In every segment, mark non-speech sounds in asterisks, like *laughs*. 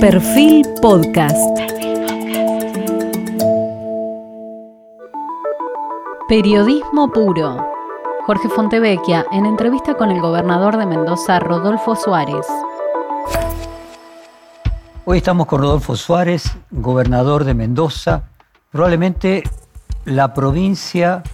Perfil Podcast. Periodismo puro. Jorge Fontevecchia en entrevista con el gobernador de Mendoza, Rodolfo Suárez. Hoy estamos con Rodolfo Suárez, gobernador de Mendoza, probablemente la provincia,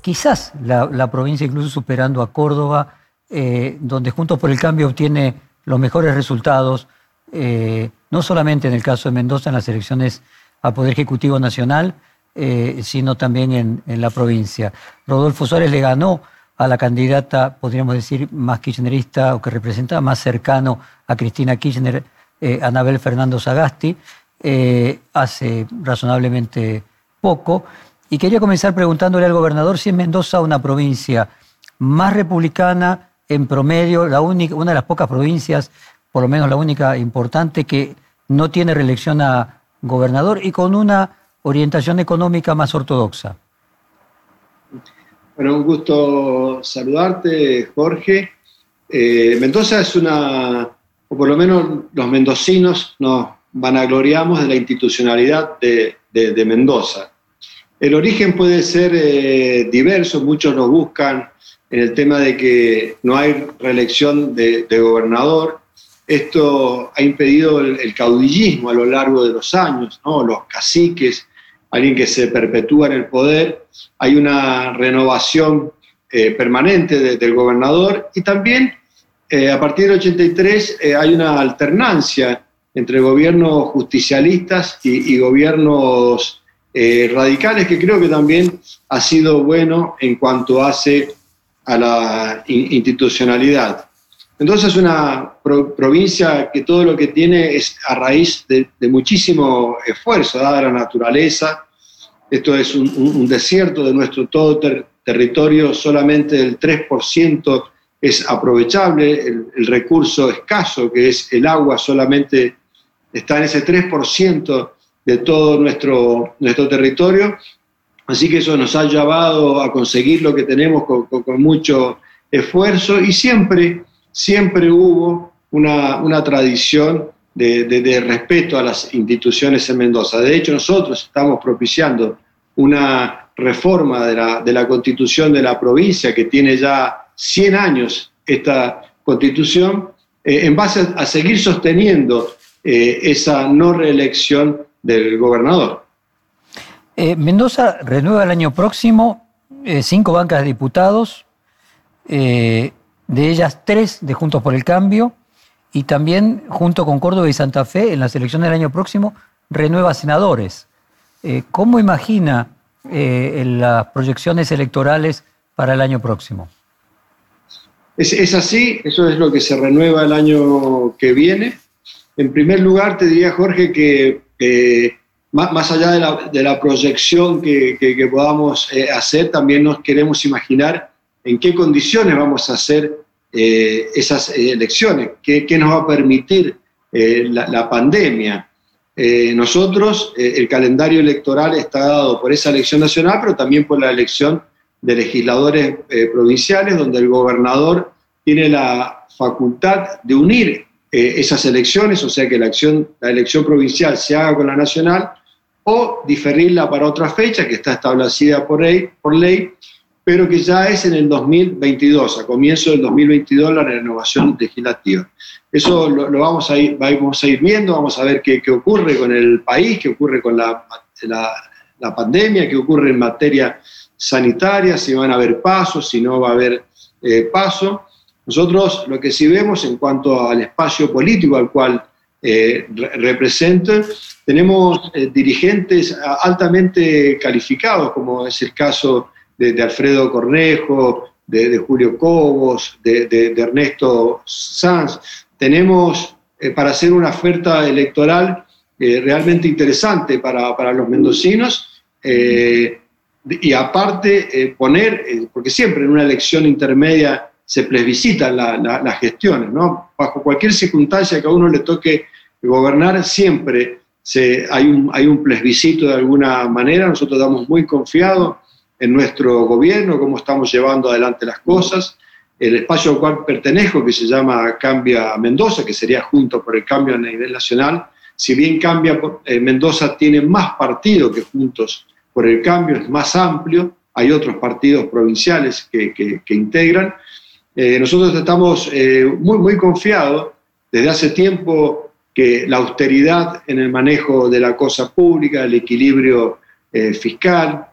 quizás la, provincia incluso superando a Córdoba, eh, donde Juntos por el Cambio obtiene los mejores resultados eh, no solamente en el caso de Mendoza en las elecciones a Poder Ejecutivo Nacional, eh, sino también en, la provincia. Rodolfo Suárez le ganó a la candidata, podríamos decir, más kirchnerista o que representaba más cercano a Cristina Kirchner, eh, Anabel Fernando Sagasti, hace razonablemente poco. Y quería comenzar preguntándole al gobernador si es Mendoza una provincia más republicana en promedio, la única, una de las pocas provincias por lo menos la única importante, que no tiene reelección a gobernador y con una orientación económica más ortodoxa. Bueno, un gusto saludarte, Jorge. Eh, Mendoza es una, o por lo menos los mendocinos nos vanagloriamos de la institucionalidad de, Mendoza. El origen puede ser eh, diverso, muchos lo buscan en el tema de que no hay reelección de gobernador, esto ha impedido el, caudillismo a lo largo de los años, los caciques, alguien que se perpetúa en el poder. Hay una renovación eh, permanente del gobernador y también eh, a partir del 83 eh, hay una alternancia entre gobiernos justicialistas y, y gobiernos radicales que creo que también ha sido bueno en cuanto hace a la institucionalidad. Entonces es una provincia que todo lo que tiene es a raíz de, muchísimo esfuerzo, dada la naturaleza. Esto es un, desierto de nuestro todo territorio, solamente el 3% es aprovechable, el, recurso escaso que es el agua solamente está en ese 3% de todo nuestro, nuestro territorio. Así que eso nos ha llevado a conseguir lo que tenemos con, con mucho esfuerzo y siempre siempre hubo una, tradición de, respeto a las instituciones en Mendoza. De hecho, nosotros estamos propiciando una reforma de la, constitución de la provincia que tiene ya 100 años esta constitución, eh, en base a, seguir sosteniendo eh, esa no reelección del gobernador. Eh, Mendoza renueva el año próximo cinco bancas de diputados de ellas tres de Juntos por el Cambio, y también junto con Córdoba y Santa Fe, en las elecciones del año próximo, renueva senadores. Eh, ¿Cómo imagina eh, las proyecciones electorales para el año próximo? Es, así, eso es lo que se renueva el año que viene. En primer lugar, te diría, Jorge, que más, allá de la, proyección que, podamos eh, hacer, también nos queremos imaginar en qué condiciones vamos a hacer eh, esas eh, elecciones, qué, nos va a permitir eh, la, pandemia. nosotros, el calendario electoral está dado por esa elección nacional, pero también por la elección de legisladores provinciales, donde el gobernador tiene la facultad de unir esas elecciones, o sea que la, elección provincial se haga con la nacional, o diferirla para otra fecha que está establecida por ley pero que ya es en el 2022, a comienzo del 2022, la renovación legislativa. Eso lo, vamos, a ir, vamos a ir viendo, vamos a ver qué, qué ocurre con el país, qué ocurre con la, la, pandemia, qué ocurre en materia sanitaria, si van a haber pasos, si no va a haber eh, paso. Nosotros lo que sí vemos en cuanto al espacio político al cual eh, tenemos eh, dirigentes altamente calificados, como es el caso de, Alfredo Cornejo, de, Julio Cobos, de, Ernesto Sanz. Tenemos eh, para hacer una oferta electoral eh, realmente interesante para, los mendocinos eh, y aparte poner, porque siempre en una elección intermedia se plebiscitan las gestiones, ¿no? Bajo cualquier circunstancia que a uno le toque gobernar, siempre se, hay, un, hay un plebiscito de alguna manera, nosotros estamos muy confiados en nuestro gobierno, cómo estamos llevando adelante las cosas. el espacio al cual pertenezco, que se llama Cambia Mendoza, que sería junto por el cambio a nivel nacional, si bien Cambia eh, Mendoza tiene más partidos que Juntos por el Cambio, es más amplio, hay otros partidos provinciales que, que, integran. Eh, nosotros estamos eh, muy, muy confiados desde hace tiempo que la austeridad en el manejo de la cosa pública, el equilibrio fiscal,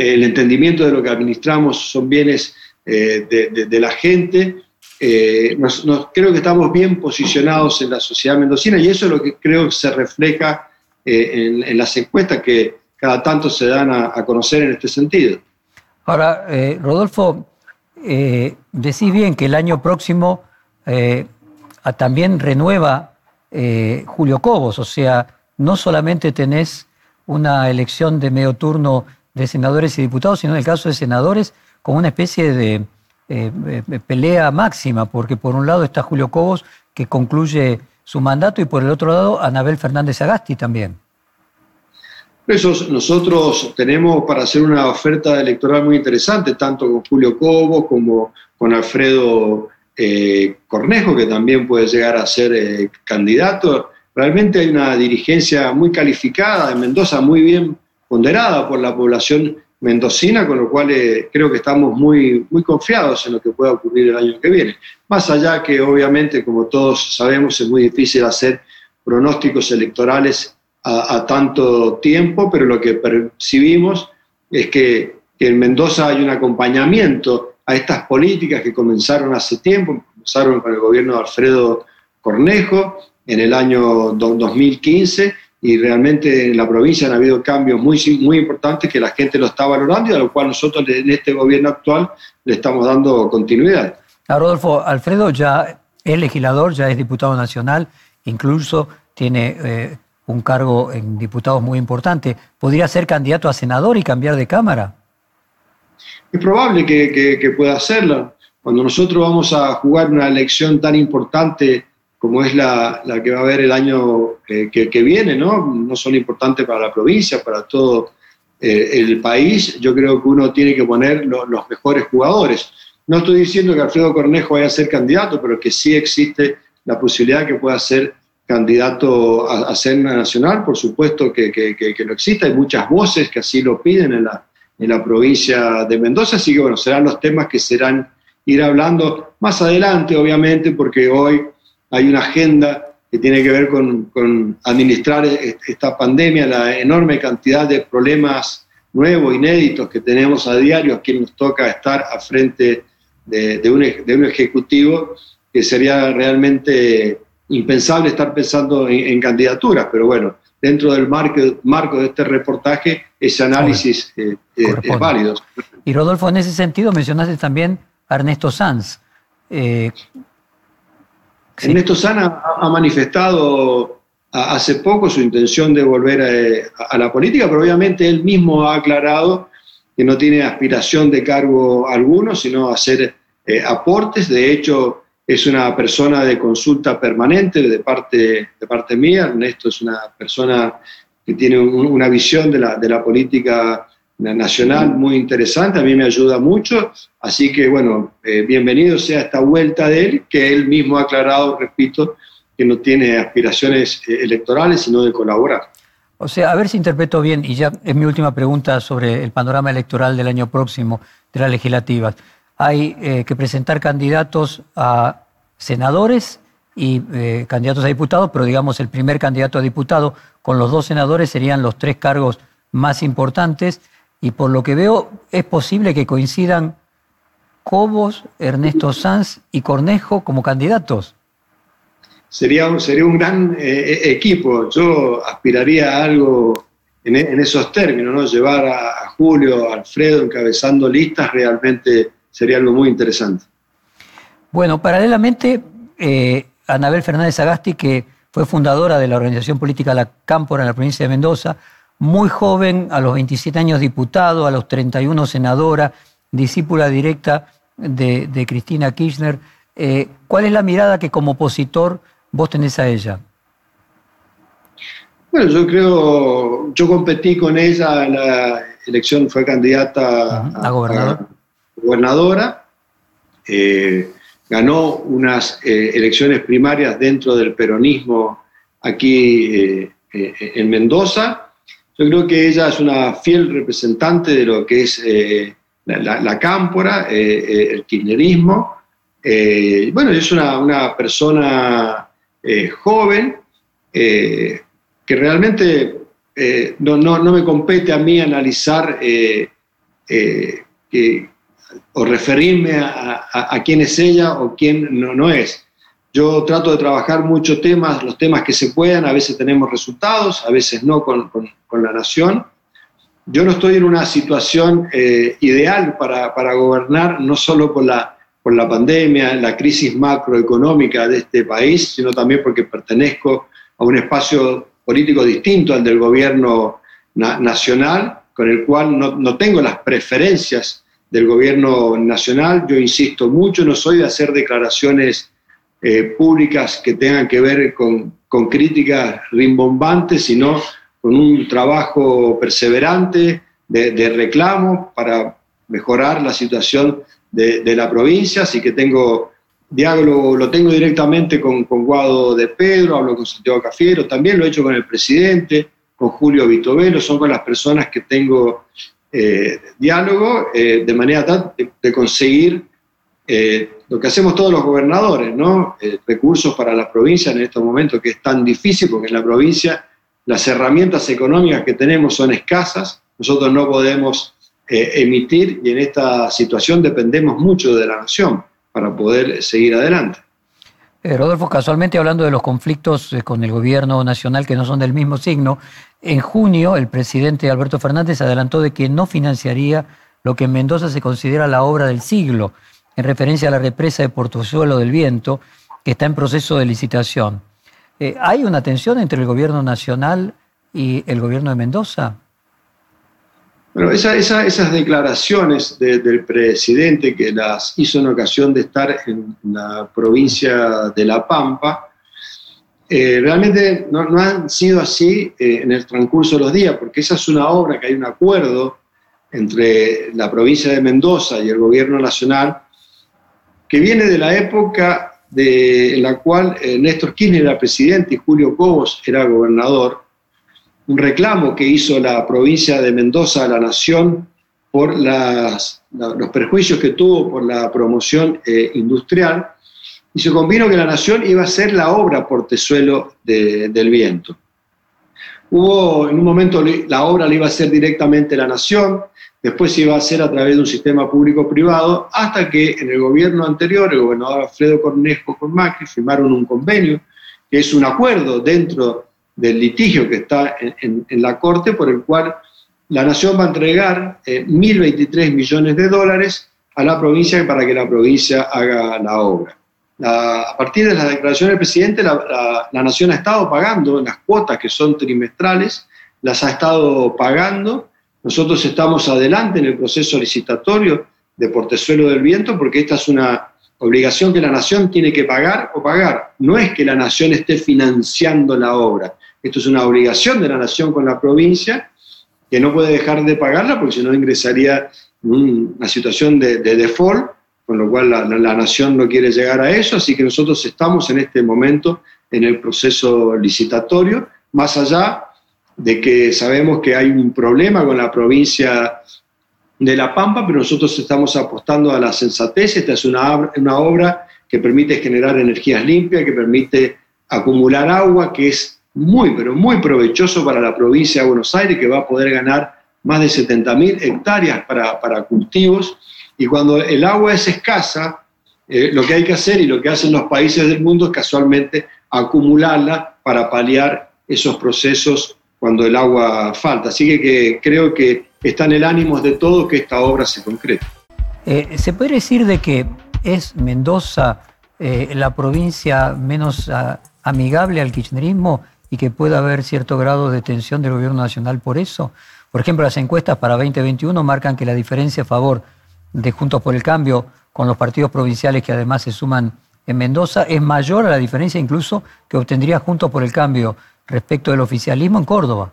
el entendimiento de lo que administramos son bienes de, de, la gente, nos, creo que estamos bien posicionados en la sociedad mendocina y eso es lo que creo que se refleja en, las encuestas que cada tanto se dan a, conocer en este sentido. Ahora, eh, Rodolfo, eh, decís bien que el año próximo eh, también renueva Julio Cobos, o sea, no solamente tenés una elección de medio turno de senadores y diputados, sino en el caso de senadores con una especie de pelea máxima, porque por un lado está Julio Cobos, que concluye su mandato, y por el otro lado Anabel Fernández Agasti también nosotros tenemos para hacer una oferta electoral muy interesante, tanto con Julio Cobo como con Alfredo eh, Cornejo, que también puede llegar a ser eh, candidato. Realmente hay una dirigencia muy calificada en Mendoza, muy bien ponderada por la población mendocina, con lo cual eh, creo que estamos muy, muy confiados en lo que pueda ocurrir el año que viene. Más allá que obviamente, como todos sabemos, es muy difícil hacer pronósticos electorales a, tanto tiempo, pero lo que percibimos es que, en Mendoza hay un acompañamiento a estas políticas que comenzaron hace tiempo, comenzaron con el gobierno de Alfredo Cornejo en el año 2015 y realmente en la provincia han habido cambios muy, muy importantes que la gente lo está valorando y a lo cual nosotros en este gobierno actual le estamos dando continuidad. A Rodolfo, Alfredo ya es legislador, ya es diputado nacional, incluso tiene eh, un cargo en diputados muy importante, ¿podría ser candidato a senador y cambiar de Cámara? Es probable que, pueda hacerlo. Cuando nosotros vamos a jugar una elección tan importante como es la, que va a haber el año que, viene, ¿no? No solo importante para la provincia, para todo eh, el país, yo creo que uno tiene que poner los mejores jugadores. No estoy diciendo que Alfredo Cornejo vaya a ser candidato, pero que sí existe la posibilidad que pueda ser candidato a, a Cena Nacional, por supuesto que, que, lo existe, hay muchas voces que así lo piden en la, en la provincia de Mendoza, así que bueno, serán los temas que serán ir hablando más adelante, obviamente, porque hoy hay una agenda que tiene que ver con, con administrar esta pandemia, la enorme cantidad de problemas nuevos, inéditos que tenemos a diario, a quien nos toca estar a frente de, de, un, de un ejecutivo que sería realmente impensable estar pensando en, candidaturas, pero bueno, dentro del marco, marco de este reportaje, ese análisis eh, eh, es válido. Y Rodolfo, en ese sentido mencionaste también a Ernesto Sanz. Eh, Ernesto Sanz ha, manifestado hace poco su intención de volver a, la política, pero obviamente él mismo ha aclarado que no tiene aspiración de cargo alguno, sino hacer aportes. De hecho, es una persona de consulta permanente de parte, de parte mía. Ernesto es una persona que tiene una visión de la, de la política nacional muy interesante, a mí me ayuda mucho, así que bueno, eh, bienvenido sea esta vuelta de él, que él mismo ha aclarado, repito, que no tiene aspiraciones eh, electorales, sino de colaborar. O sea, a ver si interpreto bien, y ya es mi última pregunta sobre el panorama electoral del año próximo de las legislativas hay eh, que presentar candidatos a senadores y candidatos a diputados, pero digamos el primer candidato a diputado con los dos senadores serían los tres cargos más importantes y por lo que veo es posible que coincidan Cobos, Ernesto Sanz y Cornejo como candidatos. Sería un, sería un gran eh, equipo. Yo aspiraría a algo en, esos términos, ¿no? Llevar a, a Julio, a Alfredo encabezando listas realmente sería algo muy interesante. Bueno, paralelamente, eh, Anabel Fernández Agasti, que fue fundadora de la organización política La Cámpora en la provincia de Mendoza, muy joven, a los 27 años diputado, a los 31 senadora, discípula directa de, Cristina Kirchner. Eh, ¿Cuál es la mirada que como opositor vos tenés a ella? Bueno, yo creo, yo competí con ella en la elección, fue candidata a, gobernadora. gobernadora. ganó unas elecciones primarias dentro del peronismo aquí en Mendoza. Yo creo que ella es una fiel representante de lo que es la, cámpora, el kirchnerismo. bueno, es una, persona joven que realmente eh, no, no, me compete a mí analizar eh, eh, o referirme a, quién es ella o quién no, no es. Yo trato de trabajar muchos temas, los temas que se puedan, a veces tenemos resultados, a veces no con, con, la nación. Yo no estoy en una situación ideal para, para, gobernar, no solo por la, por la pandemia, la crisis macroeconómica de este país, sino también porque pertenezco a un espacio político distinto al del gobierno nacional, con el cual no, tengo las preferencias del gobierno nacional. Yo insisto mucho, no soy de hacer declaraciones eh, públicas que tengan que ver con, críticas rimbombantes, sino con un trabajo perseverante de, reclamo para mejorar la situación de, de, la provincia, así que tengo diálogo lo tengo directamente con, con Guado de Pedro, hablo con Santiago Cafiero, también lo he hecho con el presidente, con Julio Vitovelo, son con las personas que tengo eh, diálogo eh, de manera tal de, conseguir eh, lo que hacemos todos los gobernadores, ¿no? recursos para la provincia en estos momentos que es tan difícil porque en la provincia las herramientas económicas que tenemos son escasas, nosotros no podemos emitir y en esta situación dependemos mucho de la nación para poder seguir adelante. Eh, Rodolfo, casualmente hablando de los conflictos eh, con el gobierno nacional que no son del mismo signo, en junio el presidente Alberto Fernández adelantó de que no financiaría lo que en Mendoza se considera la obra del siglo, en referencia a la represa de Portozuelo del Viento, que está en proceso de licitación. Eh, ¿Hay una tensión entre el gobierno nacional y el gobierno de Mendoza? Bueno, esas declaraciones del presidente que las hizo en ocasión de estar en la provincia de La Pampa, eh, realmente no, han sido así eh, en el transcurso de los días, porque esa es una obra que hay un acuerdo entre la provincia de Mendoza y el gobierno nacional, que viene de la época de, en la cual eh, Néstor Kirchner era presidente y Julio Cobos era gobernador, un reclamo que hizo la provincia de Mendoza a la nación por los perjuicios que tuvo por la promoción eh, industrial, y se convino que la nación iba a ser la obra portezuelo del viento. Hubo en un momento la obra la iba a hacer directamente la nación, después se iba a hacer a través de un sistema público-privado, hasta que en el gobierno anterior, el gobernador Alfredo Cornejo con Macri, firmaron un convenio, que es un acuerdo dentro del litigio que está en, la Corte, por el cual la Nación va a entregar 1.023 eh, millones de dólares a la provincia para que la provincia haga la obra. a partir de la declaración del presidente, la, Nación ha estado pagando las cuotas que son trimestrales, las ha estado pagando. Nosotros estamos adelante en el proceso licitatorio de Portezuelo del Viento porque esta es una obligación que la Nación tiene que pagar o pagar. No es que la Nación esté financiando la obra. Esto es una obligación de la nación con la provincia, que no puede dejar de pagarla porque si no ingresaría en una situación de, default, con lo cual la, nación no quiere llegar a eso, así que nosotros estamos en este momento en el proceso licitatorio, más allá de que sabemos que hay un problema con la provincia de La Pampa, pero nosotros estamos apostando a la sensatez, esta es una, una obra que permite generar energías limpias, que permite acumular agua, que es muy, pero muy provechoso para la provincia de Buenos Aires, que va a poder ganar más de 70.000 hectáreas para, cultivos. Y cuando el agua es escasa, eh, lo que hay que hacer y lo que hacen los países del mundo es casualmente acumularla para paliar esos procesos cuando el agua falta. Así que, creo que está en el ánimo de todo que esta obra se concrete. Eh, ¿Se puede decir de que es Mendoza eh, la provincia menos ah, amigable al kirchnerismo y que pueda haber cierto grado de tensión del gobierno nacional por eso. Por ejemplo, las encuestas para 2021 marcan que la diferencia a favor de Juntos por el Cambio con los partidos provinciales que además se suman en Mendoza es mayor a la diferencia incluso que obtendría Juntos por el Cambio respecto del oficialismo en Córdoba.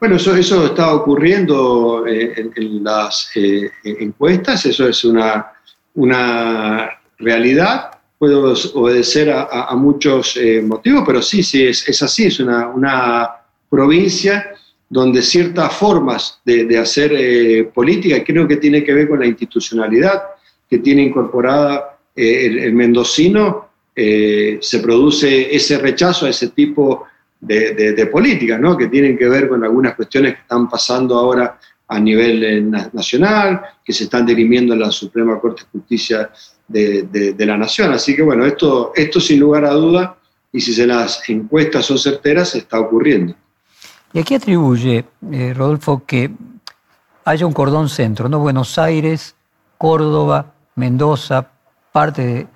Bueno, eso, eso está ocurriendo eh, en, las eh, encuestas, eso es una, una realidad, puede obedecer a, muchos eh, motivos, pero sí, sí, es, así, es una, provincia donde ciertas formas de, hacer eh, política, creo que tiene que ver con la institucionalidad que tiene incorporada eh, el, mendocino, se produce ese rechazo a ese tipo de, políticas, ¿no? que tienen que ver con algunas cuestiones que están pasando ahora a nivel nacional, que se están dirimiendo en la Suprema Corte de Justicia de, la nación. Así que bueno, esto, esto sin lugar a duda, y si se las encuestas son certeras, está ocurriendo. ¿Y a qué atribuye, eh, Rodolfo, que haya un cordón centro, ¿no? Buenos Aires, Córdoba, Mendoza, parte de,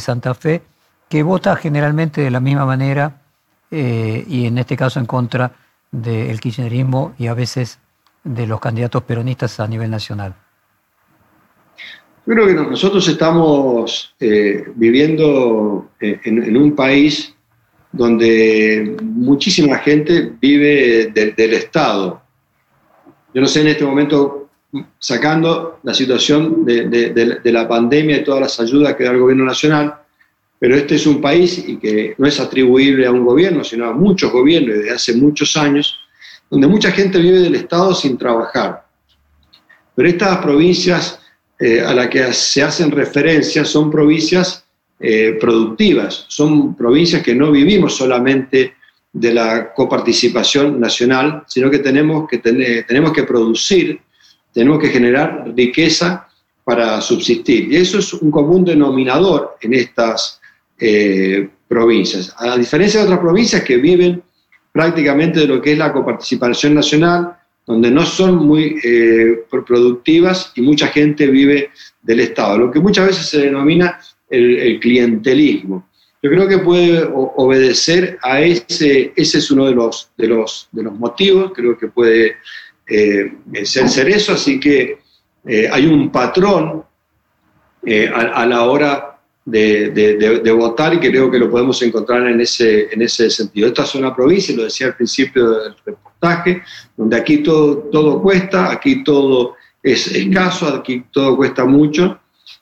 Santa Fe, que vota generalmente de la misma manera eh, y en este caso en contra del kirchnerismo y a veces de los candidatos peronistas a nivel nacional? Creo que nosotros estamos eh, viviendo eh, en, un país donde muchísima gente vive del Estado. Yo no sé en este momento, sacando la situación de, la pandemia y todas las ayudas que da el gobierno nacional, pero este es un país y que no es atribuible a un gobierno, sino a muchos gobiernos desde hace muchos años, donde mucha gente vive del Estado sin trabajar. Pero estas provincias eh, a las que se hacen referencia son provincias eh, productivas, son provincias que no vivimos solamente de la coparticipación nacional, sino que tenemos que, tenemos que producir, tenemos que generar riqueza para subsistir. Y eso es un común denominador en estas eh, provincias. A diferencia de otras provincias que viven prácticamente de lo que es la coparticipación nacional, donde no son muy eh, productivas y mucha gente vive del Estado, lo que muchas veces se denomina el, clientelismo. Yo creo que puede obedecer a ese, ese es uno de los, de los, de los motivos, creo que puede eh, ser, eso, así que eh, hay un patrón a, la hora de, de, votar y creo que lo podemos encontrar en ese, en ese sentido. Esta es una provincia, lo decía al principio del reportaje, donde aquí todo, todo cuesta, aquí todo es escaso, aquí todo cuesta mucho.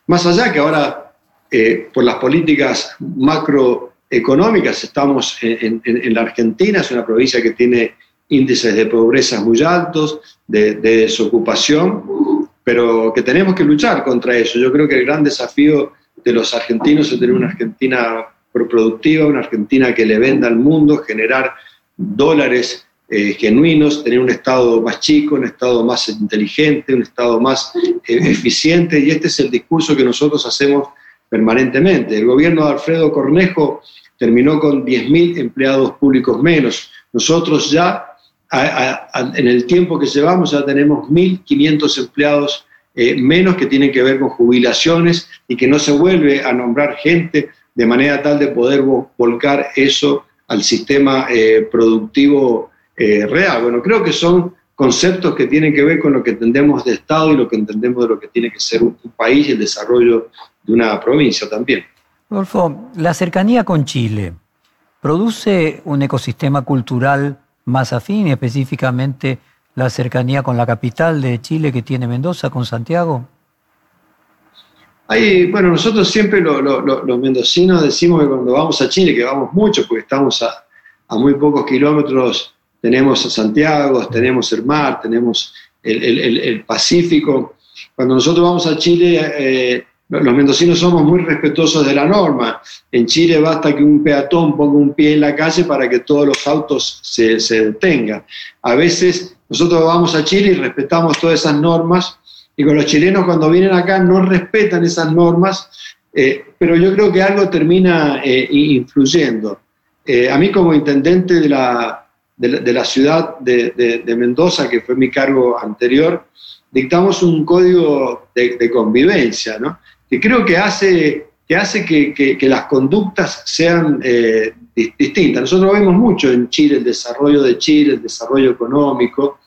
Más allá que ahora, eh, por las políticas macroeconómicas, estamos en, en, la Argentina, es una provincia que tiene índices de pobreza muy altos, de, de desocupación, pero que tenemos que luchar contra eso. Yo creo que el gran desafío de los argentinos es tener una Argentina productiva, una Argentina que le venda al mundo, generar dólares eh, genuinos, tener un Estado más chico, un Estado más inteligente, un Estado más eh, eficiente, y este es el discurso que nosotros hacemos permanentemente. El gobierno de Alfredo Cornejo terminó con 10.000 empleados públicos menos. Nosotros ya, en el tiempo que llevamos, ya tenemos 1.500 empleados eh, menos que tienen que ver con jubilaciones y que no se vuelve a nombrar gente de manera tal de poder volcar eso al sistema eh, productivo eh, real. Bueno, creo que son conceptos que tienen que ver con lo que entendemos de Estado y lo que entendemos de lo que tiene que ser un, país y el desarrollo de una provincia también. Rodolfo, la cercanía con Chile produce un ecosistema cultural más afín, específicamente la cercanía con la capital de Chile que tiene Mendoza, con Santiago? Ahí, bueno, nosotros siempre los mendocinos decimos que cuando vamos a Chile, que vamos mucho, porque estamos a, muy pocos kilómetros, tenemos a Santiago, tenemos el mar, tenemos el, Pacífico. Cuando nosotros vamos a Chile, eh, los mendocinos somos muy respetuosos de la norma. En Chile basta que un peatón ponga un pie en la calle para que todos los autos se, se detengan. A veces nosotros vamos a Chile y respetamos todas esas normas, y con los chilenos cuando vienen acá no respetan esas normas, eh, pero yo creo que algo termina eh, influyendo. Eh, a mí como intendente de la, de la, ciudad de, Mendoza, que fue mi cargo anterior, dictamos un código de, convivencia, ¿no? Que creo que hace que, hace que, las conductas sean distintas. Nosotros vemos mucho en Chile el desarrollo de Chile, el desarrollo económico,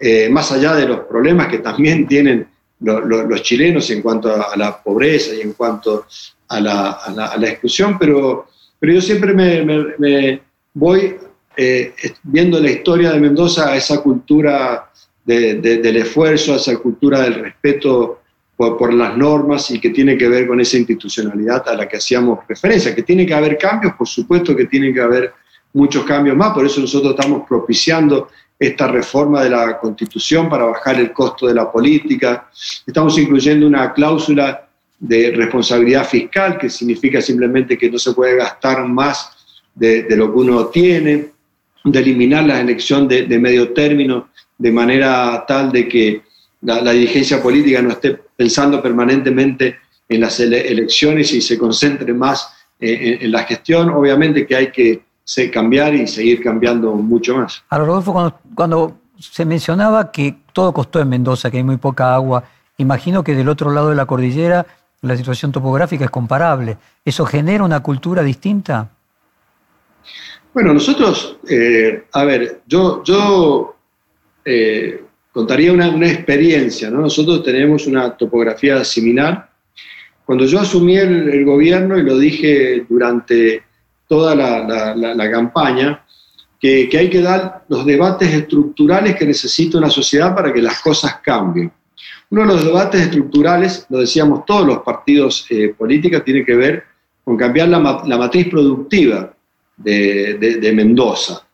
eh, más allá de los problemas que también *laughs* tienen los chilenos en cuanto a, la pobreza y en cuanto a la, exclusión, pero, pero yo siempre me, voy eh, viendo la historia de Mendoza a esa cultura del esfuerzo, a esa cultura del respeto por, las normas y que tiene que ver con esa institucionalidad a la que hacíamos referencia, que tiene que haber cambios, por supuesto que tiene que haber muchos cambios más, por eso nosotros estamos propiciando esta reforma de la Constitución para bajar el costo de la política, estamos incluyendo una cláusula de responsabilidad fiscal, que significa simplemente que no se puede gastar más de, lo que uno tiene, de eliminar la elección de, medio término de manera tal de que la, dirigencia política no esté pensando permanentemente en las elecciones y se concentre más en, la gestión. Obviamente que hay que cambiar y seguir cambiando mucho más. Ahora, Rodolfo, cuando, cuando se mencionaba que todo costó en Mendoza, que hay muy poca agua, imagino que del otro lado de la cordillera la situación topográfica es comparable. ¿Eso genera una cultura distinta? Bueno, nosotros, eh, a ver, yo, yo eh, contaría una, experiencia, ¿no? Nosotros tenemos una topografía similar. Cuando yo asumí el, gobierno, y lo dije durante toda la, campaña, que, hay que dar los debates estructurales que necesita una sociedad para que las cosas cambien. Uno de los debates estructurales, lo decíamos todos los partidos eh, políticos, tiene que ver con cambiar la, matriz productiva de, Mendoza.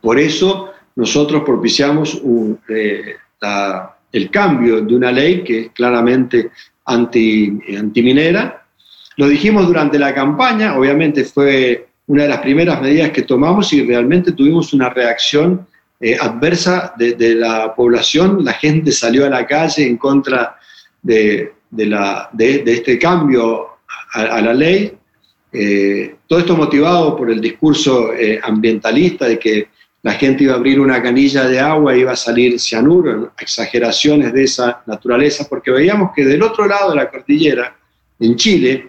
Por eso nosotros propiciamos eh, el cambio de una ley que es claramente anti, antiminera. Lo dijimos durante la campaña, obviamente fue una de las primeras medidas que tomamos y realmente tuvimos una reacción eh, adversa de, la población. La gente salió a la calle en contra de, este cambio a la ley. Eh, todo esto motivado por el discurso ambientalista de que la gente iba a abrir una canilla de agua y iba a salir cianuro, exageraciones de esa naturaleza, porque veíamos que del otro lado de la cordillera, en Chile,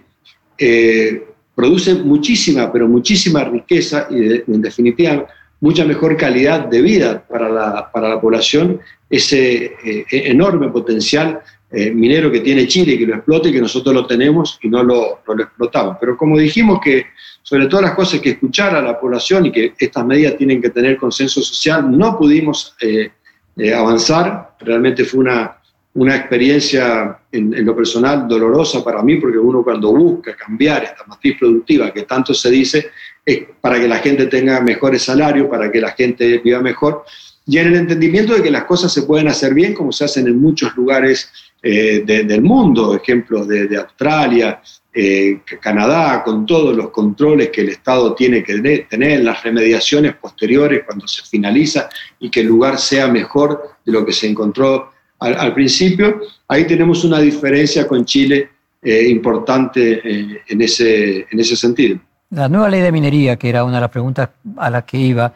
eh, produce muchísima, pero muchísima riqueza y en definitiva mucha mejor calidad de vida para la, para la población, ese enorme potencial eh, minero que tiene Chile que lo explote que nosotros lo tenemos y no lo, lo explotamos. Pero como dijimos que sobre todas las cosas que escuchar a la población y que estas medidas tienen que tener consenso social, no pudimos eh, eh, avanzar. Realmente fue una, una experiencia en, en, lo personal dolorosa para mí, porque uno cuando busca cambiar esta matriz productiva que tanto se dice, es para que la gente tenga mejores salarios, para que la gente viva mejor, y en el entendimiento de que las cosas se pueden hacer bien, como se hacen en muchos lugares eh, del mundo, ejemplos de, Australia, eh, Canadá, con todos los controles que el Estado tiene que tener, las remediaciones posteriores cuando se finaliza y que el lugar sea mejor de lo que se encontró al, principio. Ahí tenemos una diferencia con Chile eh, importante en, ese, en ese sentido. La nueva ley de minería, que era una de las preguntas a las que iba,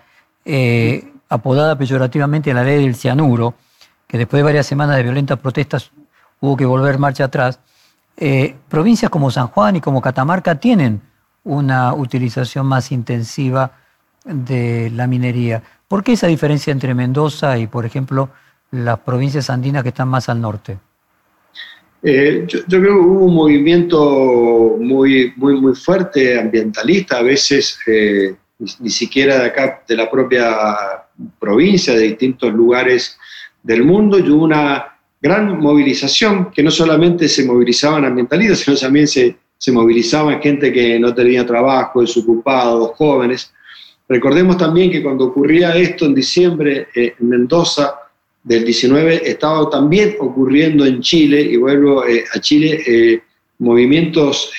apodada peyorativamente la ley del cianuro, que después de varias semanas de violentas protestas hubo que volver marcha atrás, eh, provincias como San Juan y como Catamarca tienen una utilización más intensiva de la minería. ¿Por qué esa diferencia entre Mendoza y, por ejemplo, las provincias andinas que están más al norte? Eh, yo, creo que hubo un movimiento muy, muy, muy fuerte ambientalista, a veces eh, ni, siquiera de acá, de la propia provincia, de distintos lugares del mundo, y hubo una gran movilización, que no solamente se movilizaban ambientalistas, sino también se, se movilizaban gente que no tenía trabajo, desocupados, jóvenes. Recordemos también que cuando ocurría esto en diciembre eh, en Mendoza del 19, estaba también ocurriendo en Chile, y vuelvo eh, a Chile, eh, movimientos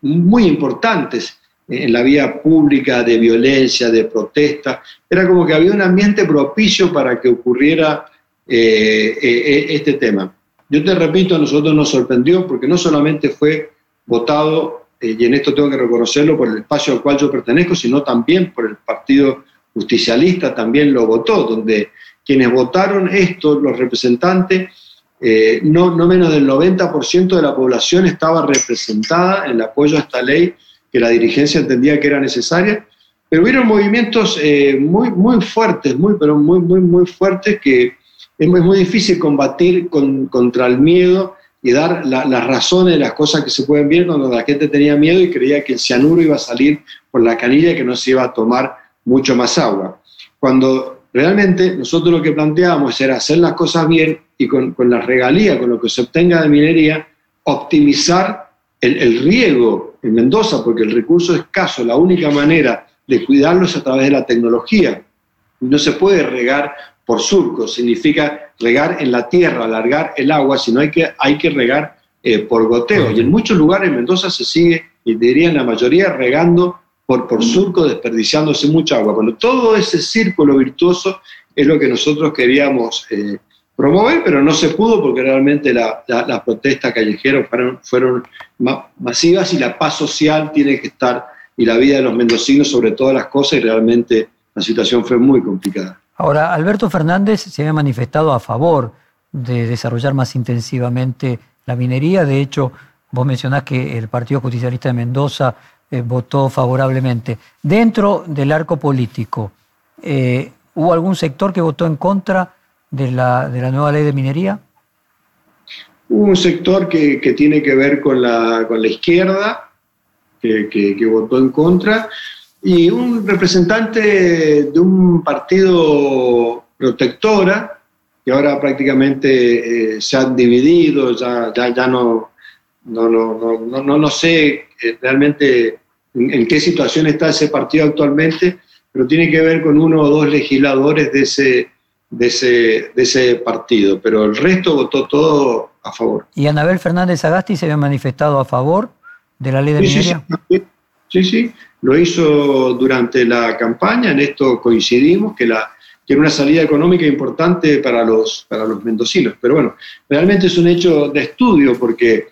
muy importantes en la vía pública de violencia, de protesta. Era como que había un ambiente propicio para que ocurriera eh, eh, este tema. Yo te repito, a nosotros nos sorprendió porque no solamente fue votado, eh, y en esto tengo que reconocerlo, por el espacio al cual yo pertenezco, sino también por el Partido Justicialista, también lo votó, donde quienes votaron esto, los representantes, no, no menos del 90% de la población estaba representada en el apoyo a esta ley que la dirigencia entendía que era necesaria, pero hubieron movimientos muy, muy fuertes, muy, pero muy, muy, muy fuertes que es muy, difícil combatir contra el miedo y dar las razones de las cosas que se pueden ver cuando la gente tenía miedo y creía que el cianuro iba a salir por la canilla y que no se iba a tomar mucho más agua. Cuando realmente nosotros lo que planteábamos era hacer las cosas bien y con, con la regalía, con lo que se obtenga de minería, optimizar el, el, riego en Mendoza, porque el recurso es escaso, la única manera de cuidarlo es a través de la tecnología. No se puede regar por surco, significa regar en la tierra, alargar el agua, sino hay que, hay que regar eh, por goteo. Y en muchos lugares en Mendoza se sigue, y diría en la mayoría, regando por, por surco, desperdiciándose mucha agua. Bueno, todo ese círculo virtuoso es lo que nosotros queríamos eh, promover, pero no se pudo porque realmente las la, protestas callejeras fueron, fueron masivas y la paz social tiene que estar, y la vida de los mendocinos sobre todas las cosas, y realmente la situación fue muy complicada. Ahora, Alberto Fernández se había manifestado a favor de desarrollar más intensivamente la minería. De hecho, vos mencionás que el Partido Justicialista de Mendoza eh, votó favorablemente. Dentro del arco político, eh, ¿hubo algún sector que votó en contra de la, de la nueva ley de minería? Hubo un sector que, tiene que ver con la, con la izquierda, que, que votó en contra, y un representante de un partido protectora, que ahora prácticamente eh, se han dividido, ya, ya, ya no, no, no, no, no, no sé eh, realmente en, qué situación está ese partido actualmente, pero tiene que ver con uno o dos legisladores de ese, de ese, de ese partido, pero el resto votó todo a favor. ¿Y Anabel Fernández Agasti se había manifestado a favor de la ley de minería? sí, sí, lo hizo durante la campaña, en esto coincidimos, que, la, era una salida económica importante para los, para los mendocinos. Pero bueno, realmente es un hecho de estudio porque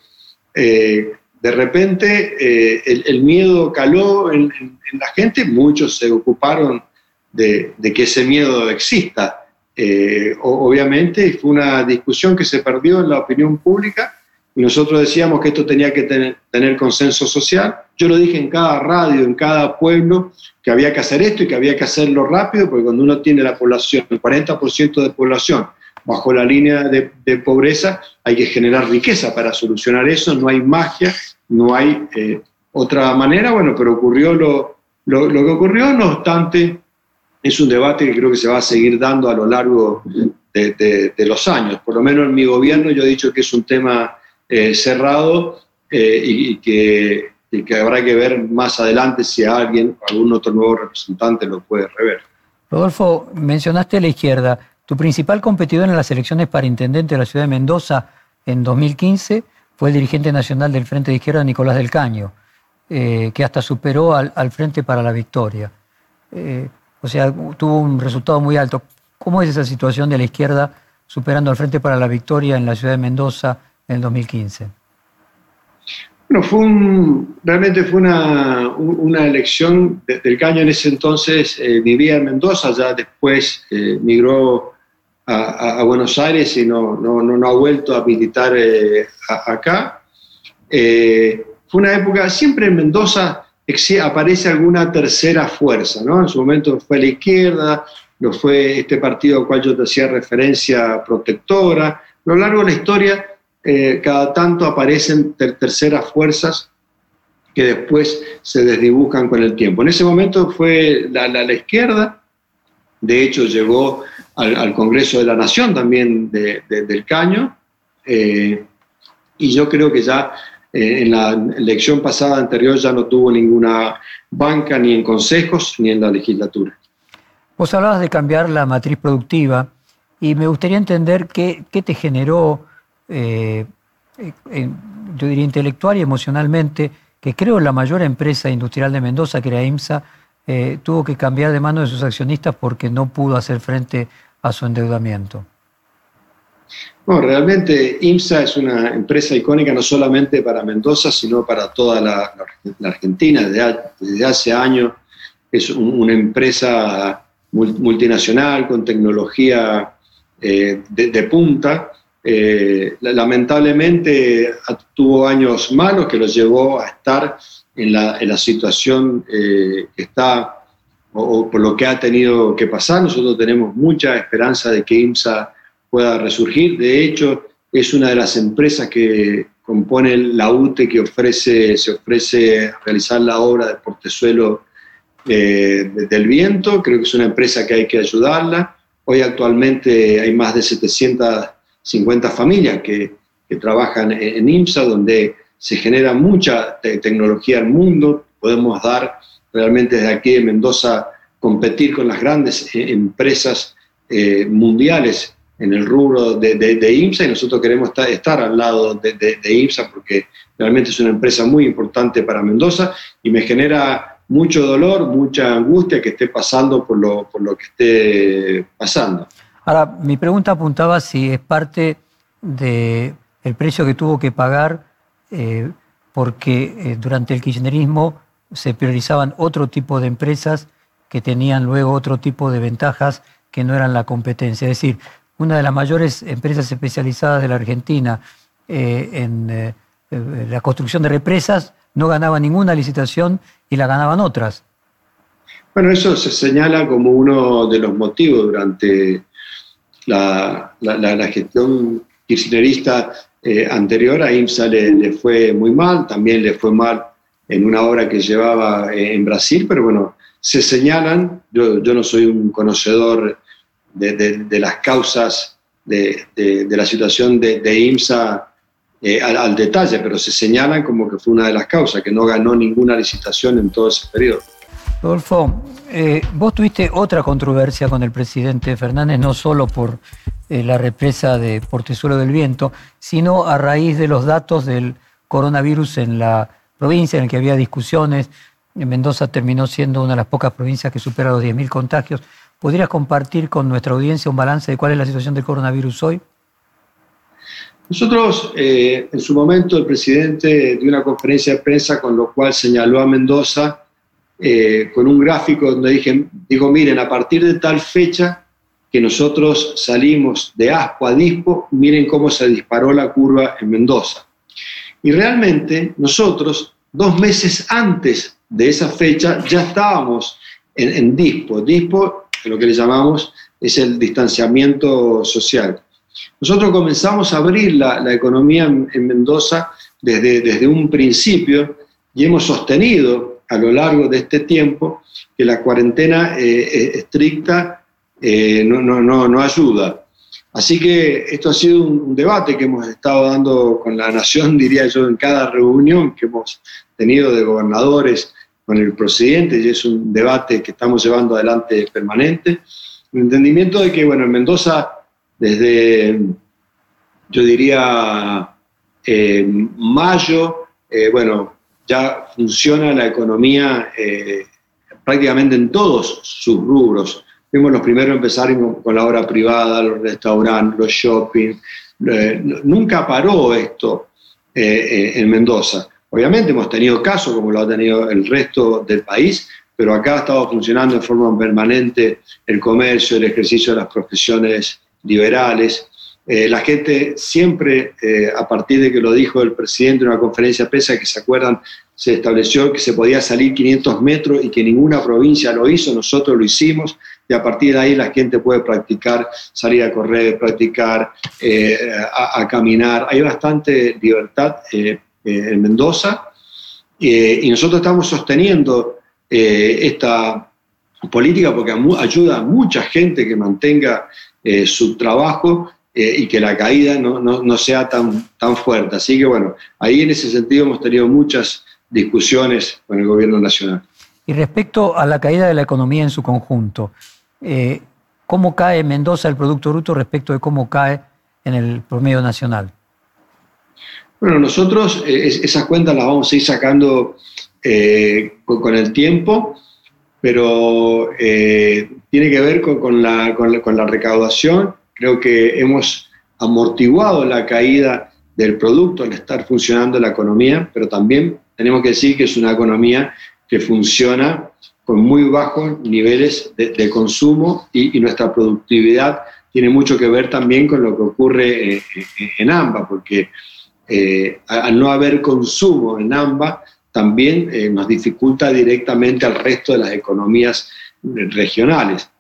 eh, de repente eh, el, miedo caló en, la gente, muchos se ocuparon de, que ese miedo exista. Eh, obviamente fue una discusión que se perdió en la opinión pública y nosotros decíamos que esto tenía que tener, consenso social. Yo lo dije en cada radio, en cada pueblo, que había que hacer esto y que había que hacerlo rápido, porque cuando uno tiene la población, el 40% de población bajo la línea de, pobreza, hay que generar riqueza para solucionar eso, no hay magia, no hay eh, otra manera, bueno, pero ocurrió lo, lo, que ocurrió, no obstante, es un debate que creo que se va a seguir dando a lo largo de, de los años. Por lo menos en mi gobierno yo he dicho que es un tema eh, cerrado eh, y, que, que, habrá que ver más adelante si alguien, algún otro nuevo representante lo puede rever. Rodolfo, mencionaste la izquierda. Tu principal competidor en las elecciones para intendente de la ciudad de Mendoza en 2015 fue el dirigente nacional del Frente de Izquierda, Nicolás del Caño, eh, que hasta superó al, Frente para la Victoria. o sea, tuvo un resultado muy alto. ¿Cómo es esa situación de la izquierda superando al Frente para la Victoria en la ciudad de Mendoza en el 2015? Bueno, fue realmente fue una, una elección del Caño en ese entonces, eh, vivía en Mendoza, ya después eh, migró a, Buenos Aires y no, no, no, ha vuelto a militar eh, acá. fue una época, siempre en Mendoza aparece alguna tercera fuerza, ¿no? En su momento fue la izquierda, lo fue este partido al cual yo te hacía referencia protectora. A lo largo de la historia eh, cada tanto aparecen terceras fuerzas que después se desdibujan con el tiempo. En ese momento fue la, la, izquierda, de hecho llegó al, Congreso de la Nación también del Caño, eh, y yo creo que ya eh, en la elección pasada anterior ya no tuvo ninguna banca ni en consejos ni en la legislatura. Vos hablabas de cambiar la matriz productiva y me gustaría entender qué, qué te generó eh, eh, yo diría intelectual y emocionalmente, que creo la mayor empresa industrial de Mendoza, que era IMSA, eh, tuvo que cambiar de mano de sus accionistas porque no pudo hacer frente a su endeudamiento. No, realmente IMSA es una empresa icónica no solamente para Mendoza, sino para toda la, Argentina. Desde, hace años es una empresa multinacional con tecnología de punta eh, lamentablemente tuvo años malos que los llevó a estar en la, situación eh, que está o, por lo que ha tenido que pasar. Nosotros tenemos mucha esperanza de que IMSA pueda resurgir. De hecho, es una de las empresas que compone la UTE que ofrece, se ofrece realizar la obra de portezuelo del viento, creo que es una empresa que hay que ayudarla. Hoy actualmente hay más de 750 familias que, trabajan en IMSA, donde se genera mucha tecnología al mundo, podemos dar realmente desde aquí en Mendoza competir con las grandes eh, empresas eh, mundiales en el rubro de, IMSA y nosotros queremos estar, al lado de, IMSA porque realmente es una empresa muy importante para Mendoza y me genera mucho dolor, mucha angustia que esté pasando por lo que esté pasando. Ahora, mi pregunta apuntaba si es parte del precio que tuvo que pagar eh, porque durante el kirchnerismo se priorizaban otro tipo de empresas que tenían luego otro tipo de ventajas que no eran la competencia. Es decir, una de las mayores empresas especializadas de la Argentina eh, en eh, eh, la construcción de represas no ganaba ninguna licitación y la ganaban otras. Bueno, eso se señala como uno de los motivos durante la, gestión kirchnerista anterior. A IMSA le, fue muy mal, también le fue mal en una obra que llevaba en Brasil, pero bueno, se señalan, yo, yo no soy un conocedor de, de, las causas de, de, la situación de, IMSA eh, al, detalle, pero se señalan como que fue una de las causas, que no ganó ninguna licitación en todo ese periodo. Rodolfo, eh, vos tuviste otra controversia con el presidente Fernández, no solo por eh, la represa de Portezuelo del Viento, sino a raíz de los datos del coronavirus en la provincia, en el que había discusiones Mendoza terminó siendo una de las pocas provincias que supera los 10.000 contagios. ¿Podrías compartir con nuestra audiencia un balance de cuál es la situación del coronavirus hoy? Nosotros, eh, en su momento, el presidente dio una conferencia de prensa con lo cual señaló a Mendoza eh, con un gráfico donde dije, digo, miren, a partir de tal fecha que nosotros salimos de ASPO a DISPO, miren cómo se disparó la curva en Mendoza. Y realmente nosotros, dos meses antes de esa fecha ya estábamos en, DISPO. DISPO, lo que le llamamos, es el distanciamiento social. Nosotros comenzamos a abrir la, economía en, Mendoza desde, desde un principio y hemos sostenido a lo largo de este tiempo que la cuarentena eh, estricta eh, no, no, no, no, ayuda. Así que esto ha sido un, debate que hemos estado dando con la nación, *laughs* diría yo, en cada reunión que hemos tenido de gobernadores con el presidente y es un debate que estamos llevando adelante permanente. El entendimiento de que, bueno, en Mendoza, desde, yo diría, eh, mayo, bueno, ya funciona la economía eh, prácticamente en todos sus rubros. Fuimos los primeros a empezar con la obra privada, los restaurantes, los shopping. nunca paró esto en Mendoza. Obviamente hemos tenido casos como lo ha tenido el resto del país, pero acá ha estado funcionando en forma permanente el comercio, el ejercicio de las profesiones liberales. Eh, la gente siempre, eh, a partir de que lo dijo el presidente en una conferencia de prensa, que se acuerdan, se estableció que se podía salir 500 metros y que ninguna provincia lo hizo, nosotros lo hicimos, y a partir de ahí la gente puede practicar, salir a correr, practicar, eh, a, caminar. Hay bastante libertad en Mendoza, y nosotros estamos sosteniendo esta política porque ayuda a mucha gente que mantenga su trabajo y que la caída no, no, sea tan, tan fuerte. Así que bueno, ahí en ese sentido hemos tenido muchas discusiones con el gobierno nacional. Y respecto a la caída de la economía en su conjunto, ¿cómo cae Mendoza el Producto Bruto respecto de cómo cae en el promedio nacional? Bueno, nosotros eh, esas cuentas las vamos a ir sacando eh, con, el tiempo, pero eh, tiene que ver con, la, con, la, recaudación. Creo que hemos amortiguado la caída del producto al estar funcionando la economía, pero también tenemos que decir que es una economía que funciona con muy bajos niveles de, consumo y, nuestra productividad tiene mucho que ver también con lo que ocurre en AMBA, porque eh, al no haber consumo en AMBA, también eh, nos dificulta directamente al resto de las economías regionales.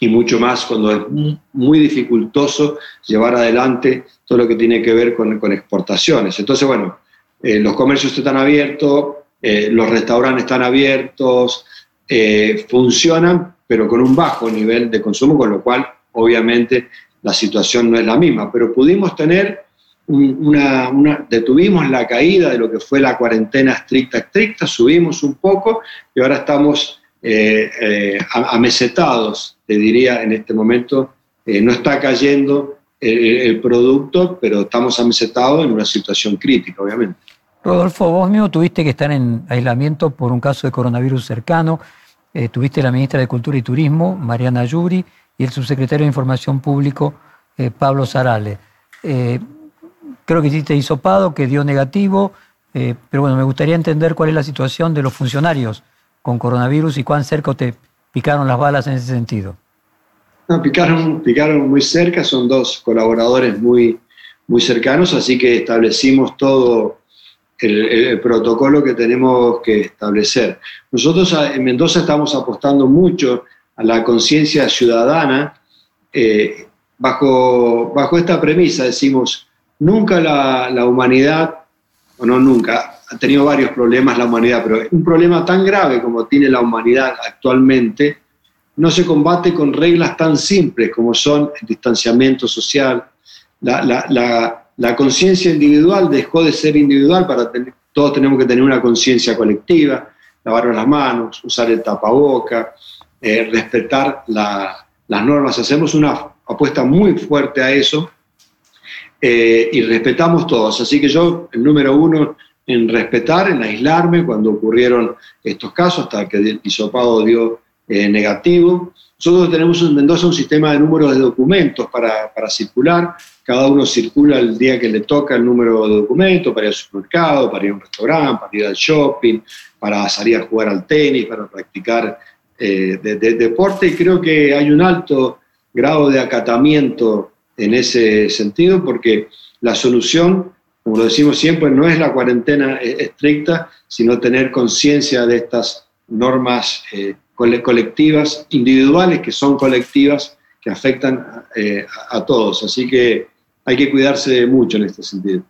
Y mucho más cuando es muy dificultoso llevar adelante todo lo que tiene que ver con, con exportaciones. Entonces, bueno, eh, los comercios están abiertos, los restaurantes están abiertos, eh, funcionan, pero con un bajo nivel de consumo, con lo cual obviamente la situación no es la misma. Pero pudimos tener una, detuvimos la caída de lo que fue la cuarentena estricta, estricta, subimos un poco y ahora estamos eh, eh, amesetados, te diría en este momento, no está cayendo el, producto, pero estamos amesetados en una situación crítica, obviamente. Rodolfo, vos mismo tuviste que estar en aislamiento por un caso de coronavirus cercano. Eh, tuviste la ministra de Cultura y Turismo, Mariana Yuri, y el subsecretario de Información Público, eh, Pablo Sarale. Eh, creo que hiciste hisopado, que dio negativo, pero bueno, me gustaría entender cuál es la situación de los funcionarios con coronavirus y cuán cerca te picaron las balas en ese sentido. No, picaron, picaron muy cerca, son dos colaboradores muy, muy cercanos, así que establecimos todo el, protocolo que tenemos que establecer. Nosotros en Mendoza estamos apostando mucho a la conciencia ciudadana eh, bajo, bajo esta premisa, decimos, nunca la, la humanidad, o no nunca, ha tenido varios problemas la humanidad, pero un problema tan grave como tiene la humanidad actualmente, no se combate con reglas tan simples como son el distanciamiento social. La, conciencia individual dejó de ser individual para tener, todos tenemos que tener una conciencia colectiva, lavarnos las manos, usar el tapaboca, eh, respetar las normas. Hacemos una apuesta muy fuerte a eso eh, y respetamos todos. Así que yo, el número uno en respetar, en aislarme cuando ocurrieron estos casos, hasta que el hisopado dio eh, negativo. Nosotros tenemos en Mendoza un sistema de números de documentos para, para, circular. Cada uno circula el día que le toca el número de documento para ir al supermercado, para ir a un restaurante, para ir al shopping, para salir a jugar al tenis, para practicar eh, de, deporte. Y creo que hay un alto grado de acatamiento en ese sentido porque la solución, como lo decimos siempre, no es la cuarentena eh, estricta, sino tener conciencia de estas normas eh, colectivas, individuales que son colectivas, que afectan eh, a todos. Así que hay que cuidarse mucho en este sentido.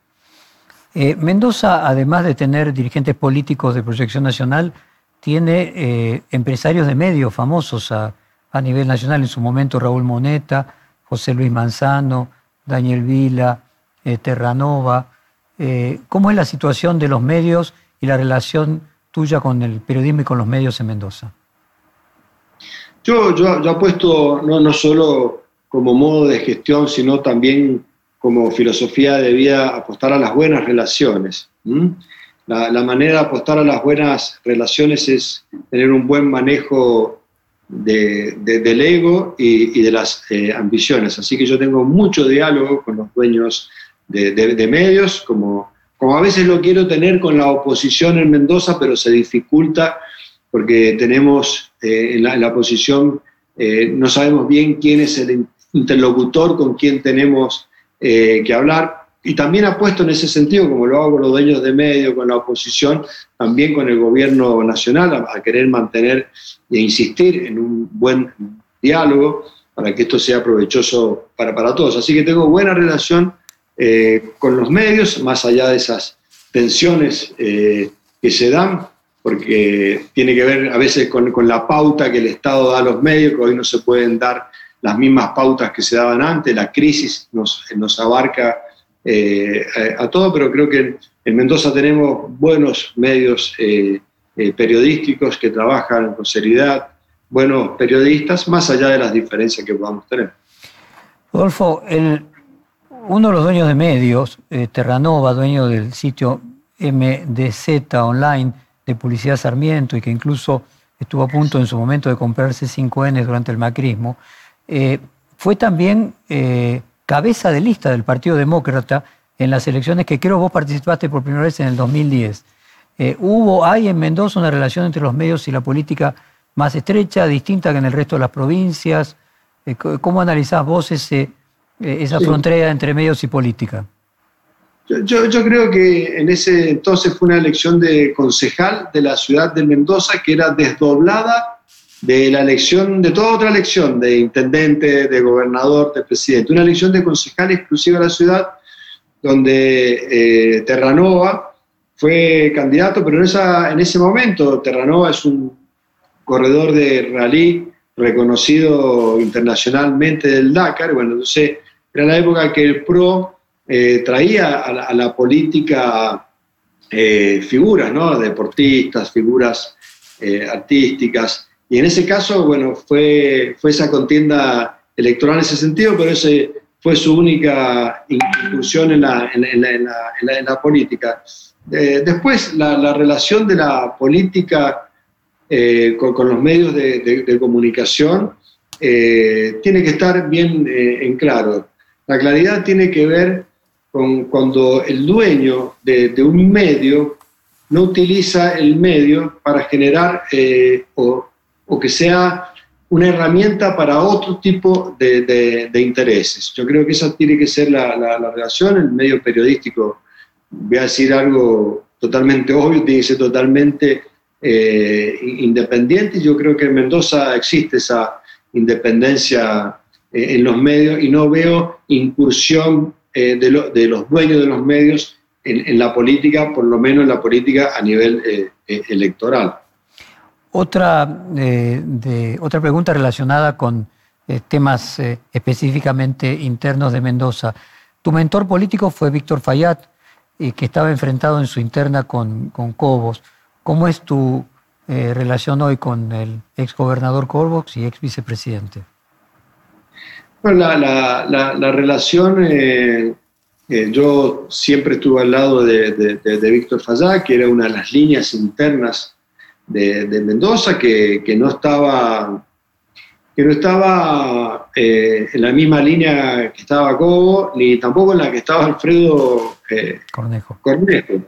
Mendoza, además de tener dirigentes políticos de proyección nacional, tiene empresarios de medios famosos a, a, nivel nacional. En su momento Raúl Moneta, José Luis Manzano, Daniel Vila, Terranova. ¿Cómo es la situación de los medios y la relación tuya con el periodismo y con los medios en Mendoza? Yo, yo, yo apuesto no, solo como modo de gestión, sino también como filosofía de vida, apostar a las buenas relaciones. La, manera de apostar a las buenas relaciones es tener un buen manejo de, del ego y, y de las eh, ambiciones. Así que yo tengo mucho diálogo con los dueños de, medios, como, como a veces lo quiero tener con la oposición en Mendoza, pero se dificulta porque tenemos eh, en, la, posición, eh, no sabemos bien quién es el interlocutor con quien tenemos eh, que hablar. Y también ha puesto en ese sentido, como lo hago con los dueños de medios, con la oposición, también con el gobierno nacional, a, querer mantener e insistir en un buen diálogo para que esto sea provechoso para, para todos. Así que tengo buena relación con los medios, más allá de esas tensiones que se dan, porque tiene que ver a veces con, con, la pauta que el Estado da a los medios, que hoy no se pueden dar las mismas pautas que se daban antes, la crisis nos, nos abarca eh, a, todo, pero creo que en Mendoza tenemos buenos medios eh, eh, periodísticos que trabajan con seriedad, buenos periodistas, más allá de las diferencias que podamos tener. Rodolfo, el, uno de los dueños de medios, Terranova, dueño del sitio MDZ Online, de Publicidad Sarmiento y que incluso estuvo a punto en su momento de comprarse 5N durante el macrismo, eh, fue también eh, cabeza de lista del Partido Demócrata en las elecciones que creo vos participaste por primera vez en el 2010. Eh, hubo, hay en Mendoza una relación entre los medios y la política más estrecha, distinta que en el resto de las provincias. ¿Cómo analizás vos ese, esa frontera entre medios y política? Yo, yo, creo que en ese entonces fue una elección de concejal de la ciudad de Mendoza que era desdoblada de la elección, de toda otra elección, de intendente, de gobernador, de presidente. Una elección de concejal exclusiva a la ciudad, donde eh, Terranova fue candidato, pero en, esa, en ese momento Terranova es un corredor de rally reconocido internacionalmente del Dakar. Bueno, entonces era la época que el PRO eh, traía a la, política eh, figuras, ¿no? Deportistas, figuras eh, artísticas. Y en ese caso, bueno, fue, fue esa contienda electoral en ese sentido, pero ese fue su única incursión en la, en la, política. después, la, relación de la política con, los medios de, comunicación tiene que estar bien en claro. La claridad tiene que ver con cuando el dueño de, un medio no utiliza el medio para generar eh, o, que sea una herramienta para otro tipo de, intereses. Yo creo que esa tiene que ser la, relación. El medio periodístico, voy a decir algo totalmente obvio, tiene que ser totalmente eh, independiente. Yo creo que en Mendoza existe esa independencia eh, en los medios y no veo incursión eh, de, los dueños de los medios en, la política, por lo menos en la política a nivel eh, electoral. Otra, otra pregunta relacionada con temas específicamente internos de Mendoza. Tu mentor político fue Víctor Fayad, que estaba enfrentado en su interna con, con Cobos. ¿Cómo es tu relación hoy con el ex gobernador Cobos y ex vicepresidente? Bueno, la, la, la, relación, eh, eh, yo siempre estuve al lado de, de, Víctor Fallá, que era una de las líneas internas de, Mendoza, que, que, no estaba, que no estaba eh, en la misma línea que estaba Cobo, ni tampoco en la que estaba Alfredo Cornejo. Cornejo.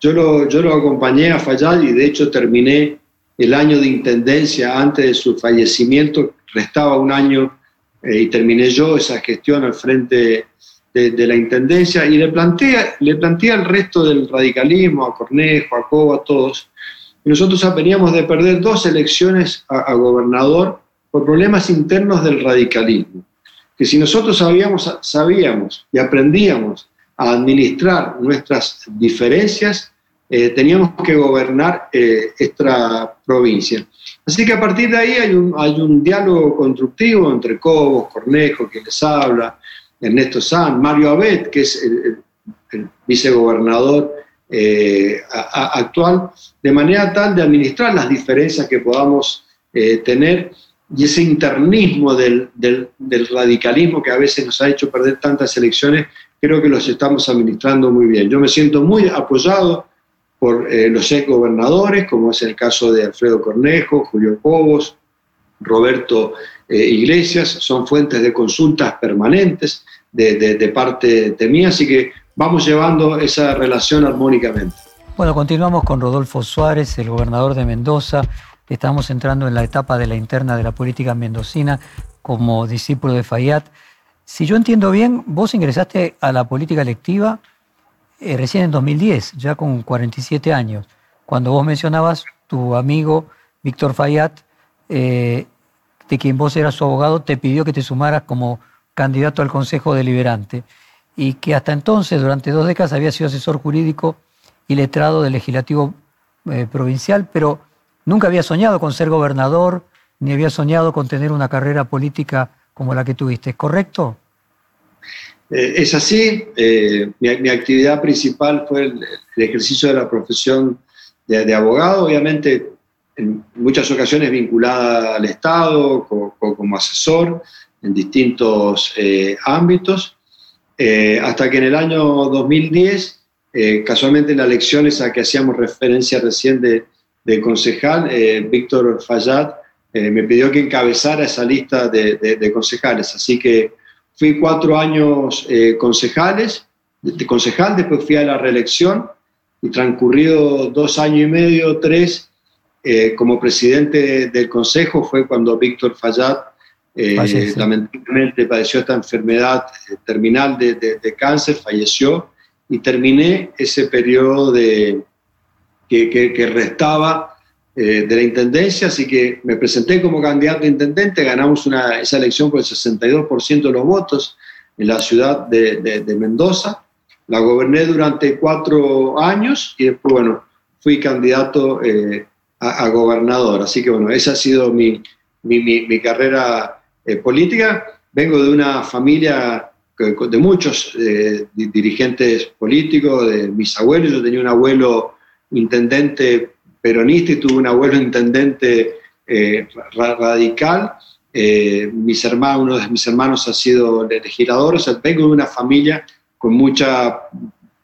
Yo lo, yo lo acompañé a Fallá y de hecho terminé el año de intendencia antes de su fallecimiento, restaba un año eh, y terminé yo esa gestión al frente de, la Intendencia y le planteé, le planteé al resto del radicalismo, a Cornejo, a Cobo, a todos, y nosotros veníamos de perder dos elecciones a, gobernador por problemas internos del radicalismo, que si nosotros sabíamos, sabíamos y aprendíamos a administrar nuestras diferencias, eh, teníamos que gobernar eh, esta provincia. Así que a partir de ahí hay un, hay un diálogo constructivo entre Cobos, Cornejo, que les habla, Ernesto San, Mario Abet, que es el, vicegobernador eh, actual, de manera tal de administrar las diferencias que podamos eh, tener y ese internismo del, del, del, radicalismo que a veces nos ha hecho perder tantas elecciones, creo que los estamos administrando muy bien. Yo me siento muy apoyado por eh, los ex gobernadores, como es el caso de Alfredo Cornejo, Julio Cobos, Roberto eh, Iglesias, son fuentes de consultas permanentes de, parte de mí, así que vamos llevando esa relación armónicamente. Bueno, continuamos con Rodolfo Suárez, el gobernador de Mendoza. Estamos entrando en la etapa de la interna de la política mendocina como discípulo de Fayad. Si yo entiendo bien, vos ingresaste a la política electiva eh, recién en 2010, ya con 47 años, cuando vos mencionabas tu amigo Víctor Fayad, eh, de quien vos eras su abogado, te pidió que te sumaras como candidato al Consejo Deliberante y que hasta entonces, durante dos décadas, había sido asesor jurídico y letrado del legislativo eh, provincial, pero nunca había soñado con ser gobernador, ni había soñado con tener una carrera política como la que tuviste, ¿correcto? Eh, es así, eh, mi, actividad principal fue el, ejercicio de la profesión de, abogado, obviamente en muchas ocasiones vinculada al Estado, como asesor en distintos eh, ámbitos, hasta que en el año 2010, casualmente en las elecciones a que hacíamos referencia recién de, concejal, Víctor Fayad me pidió que encabezara esa lista de concejales, así que Fui cuatro años eh, concejales, de concejal, después fui a la reelección y transcurrido dos años y medio, tres, eh, como presidente del consejo fue cuando Víctor Fayad eh, lamentablemente padeció esta enfermedad terminal de, de, cáncer, falleció y terminé ese periodo de, que, que, que restaba eh, de la Intendencia, así que me presenté como candidato a intendente, ganamos esa elección por el 62% de los votos en la ciudad de, Mendoza, la goberné durante cuatro años y después, bueno, fui candidato eh, a, gobernador. Así que bueno, esa ha sido mi, mi, carrera eh, política. Vengo de una familia de muchos dirigentes políticos, de mis abuelos. Yo tenía un abuelo intendente peronista y tuve un abuelo intendente eh, radical. mis hermanos, uno de mis hermanos ha sido legislador. Vengo de una familia con mucha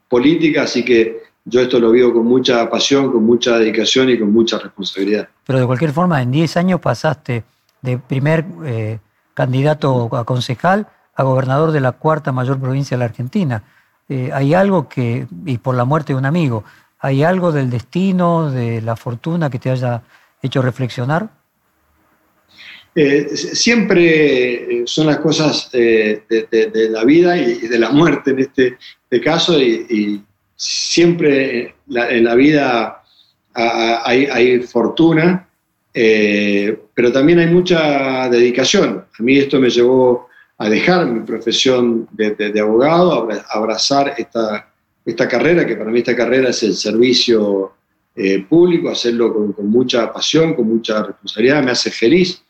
política, así que yo esto lo vivo con mucha pasión, con mucha dedicación y con mucha responsabilidad. Pero de cualquier forma, en 10 años pasaste de primer eh, candidato a concejal a gobernador de la cuarta mayor provincia de la Argentina. Eh, hay algo que, y por la muerte de un amigo, ¿hay algo del destino, de la fortuna que te haya hecho reflexionar? Eh, siempre son las cosas de, la vida y de la muerte en este, este caso y siempre en la vida hay, fortuna, eh, pero también hay mucha dedicación. A mí esto me llevó a dejar mi profesión de, abogado, a abrazar esta, esta carrera, que para mí esta carrera es el servicio eh, público, hacerlo con, mucha pasión, con mucha responsabilidad, me hace feliz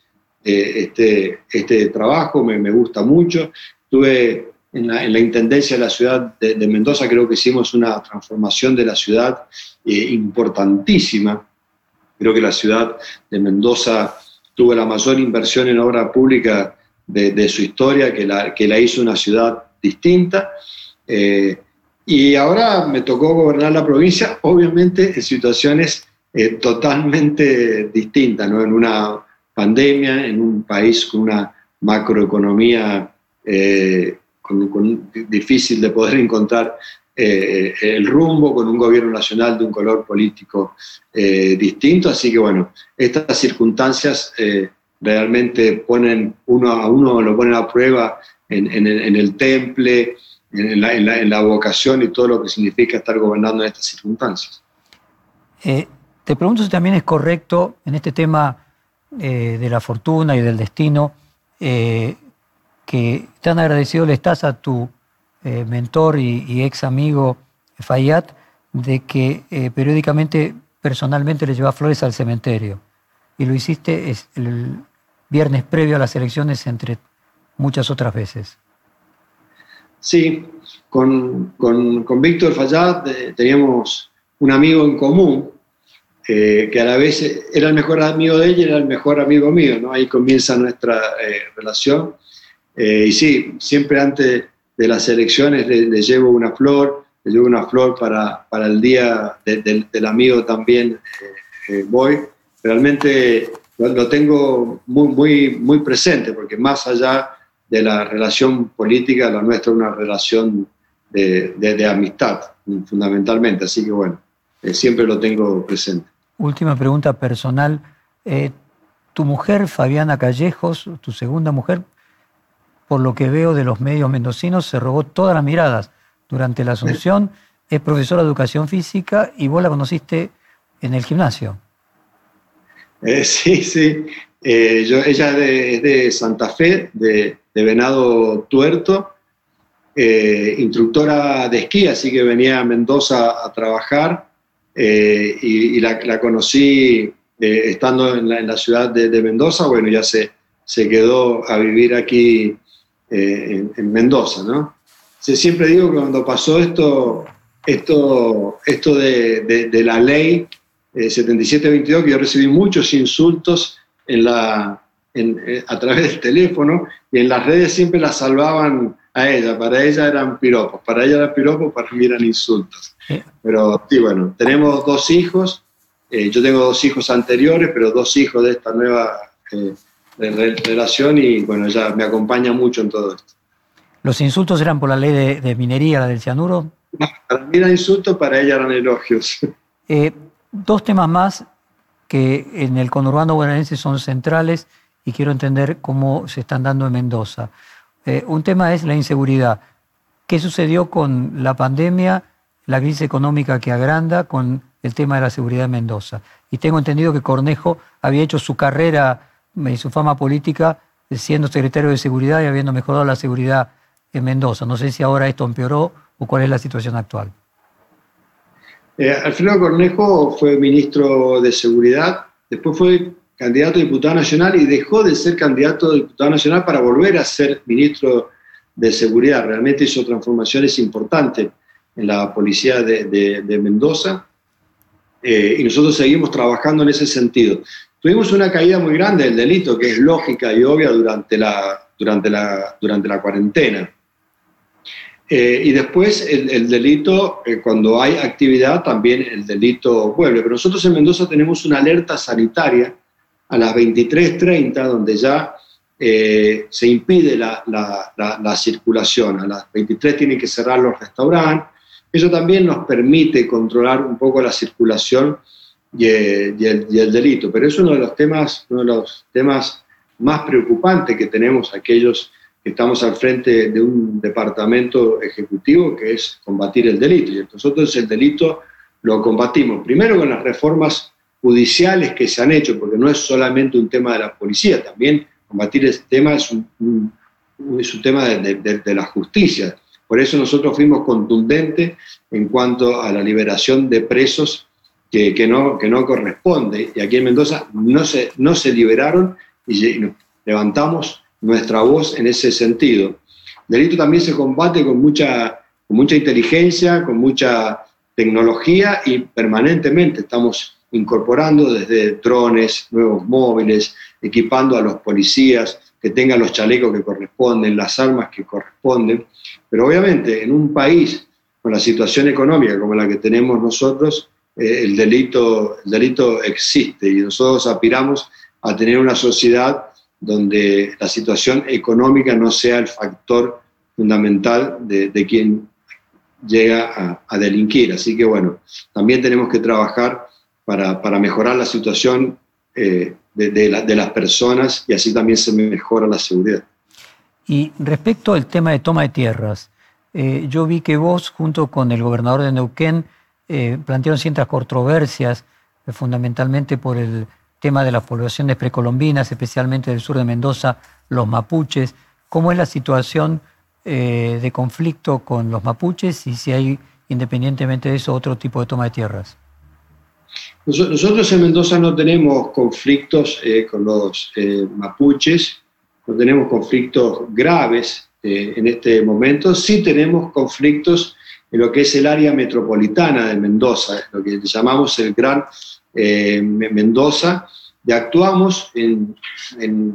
eh, este, este trabajo, me, me gusta mucho. Tuve en la, Intendencia de la ciudad de, Mendoza creo que hicimos una transformación de la ciudad eh, importantísima. Creo que la ciudad de Mendoza tuvo la mayor inversión en obra pública de, su historia, que la, que la hizo una ciudad distinta. Eh, y ahora me tocó gobernar la provincia, obviamente en situaciones eh, totalmente distintas, ¿no? en una pandemia, en un país con una macroeconomía con, difícil de poder encontrar eh, el rumbo, con un gobierno nacional de un color político eh, distinto. Así que bueno, estas circunstancias eh, realmente ponen uno a uno, lo ponen a prueba en, el, temple, en la, vocación y todo lo que significa estar gobernando en estas circunstancias. te pregunto si también es correcto en este tema de la fortuna y del destino que tan agradecido le estás a tu eh, mentor y, ex amigo Fayad de que eh, periódicamente, personalmente le lleva flores al cementerio. Y lo hiciste el viernes previo a las elecciones entre muchas otras veces. Sí, con, con, Víctor Fayad eh, teníamos un amigo en común, que a la vez era el mejor amigo de ella y era el mejor amigo mío, ¿no? Ahí comienza nuestra relación. Eh, y sí, siempre antes de las elecciones le, llevo una flor, le llevo una flor para, para el día del amigo también eh, eh, voy. Realmente lo, tengo muy, muy, muy presente, porque más allá de la relación política, la nuestra es una relación de, de, amistad, fundamentalmente. Así que bueno, siempre lo tengo presente. Última pregunta personal. tu mujer, Fabiana Callejos, tu segunda mujer, por lo que veo de los medios mendocinos, se robó todas las miradas durante la Asunción. Es profesora de educación física y vos la conociste en el gimnasio. Eh, *laughs* sí, sí. Eh, yo, ella es de, Santa Fe, de, Venado Tuerto, eh, instructora de esquí, así que venía a Mendoza a trabajar y, la, conocí estando en la, ciudad de, Mendoza. Bueno, ya se, se quedó a vivir aquí eh, en, Mendoza, ¿no? siempre digo que cuando pasó esto, esto, esto de, la ley 7722, eh, que yo recibí muchos insultos en la, eh, a través del teléfono y en las redes siempre la salvaban a ella, para ella eran piropos, para ella eran piropos, para mí eran insultos. Pero sí, bueno, tenemos dos hijos, yo tengo dos hijos anteriores, pero dos hijos de esta nueva de relación y bueno, ella me acompaña mucho en todo esto. ¿Los insultos eran por la ley de, minería, la del cianuro? para mí eran insultos, para ella eran elogios. Eh, dos temas más que en el conurbano bonaerense son centrales y quiero entender cómo se están dando en Mendoza. Eh, un tema es la inseguridad. ¿Qué sucedió con la pandemia, la crisis económica que agranda con el tema de la seguridad en Mendoza? Y tengo entendido que Cornejo había hecho su carrera y su fama política siendo secretario de Seguridad y habiendo mejorado la seguridad en Mendoza. No sé si ahora esto empeoró o cuál es la situación actual. Eh, Alfredo Cornejo fue ministro de Seguridad, después fue candidato a diputado nacional y dejó de ser candidato a diputado nacional para volver a ser ministro de Seguridad. Realmente hizo transformaciones importantes en la policía de, Mendoza eh, y nosotros seguimos trabajando en ese sentido. Tuvimos una caída muy grande del delito, que es lógica y obvia durante la, durante la, durante la cuarentena. Eh, y después el, delito, eh, cuando hay actividad, también el delito vuelve. Pero nosotros en Mendoza tenemos una alerta sanitaria a las 23.30, donde ya eh, se impide la, la, circulación. A las 23 tienen que cerrar los restaurantes. Eso también nos permite controlar un poco la circulación y, y, el, y el, delito. Pero es uno de los temas, uno de los temas más preocupantes que tenemos aquellos estamos al frente de un departamento ejecutivo que es combatir el delito. Y nosotros el delito lo combatimos primero con las reformas judiciales que se han hecho, porque no es solamente un tema de la policía, también combatir este tema es un, es un tema de, la justicia. Por eso nosotros fuimos contundentes en cuanto a la liberación de presos que, que, no, que no corresponde. Y aquí en Mendoza no se, no se liberaron y levantamos nuestra voz en ese sentido. El delito también se combate con mucha, con mucha inteligencia, con mucha tecnología y permanentemente estamos incorporando desde drones, nuevos móviles, equipando a los policías que tengan los chalecos que corresponden, las armas que corresponden. Pero obviamente en un país con la situación económica como la que tenemos nosotros, eh, el, delito, el delito existe y nosotros aspiramos a tener una sociedad donde la situación económica no sea el factor fundamental de, quien llega a, delinquir. Así que bueno, también tenemos que trabajar para, mejorar la situación eh, de, las personas y así también se mejora la seguridad. Y respecto al tema de toma de tierras, eh, yo vi que vos, junto con el gobernador de Neuquén, eh, plantearon ciertas controversias, fundamentalmente por el tema de las poblaciones precolombinas, especialmente del sur de Mendoza, los mapuches. ¿Cómo es la situación de conflicto con los mapuches y si hay, independientemente de eso, otro tipo de toma de tierras? Nosotros en Mendoza no tenemos conflictos eh, con los eh, mapuches, no tenemos conflictos graves en este momento, sí tenemos conflictos en lo que es el área metropolitana de Mendoza, lo que llamamos el Gran eh, Mendoza, y actuamos en,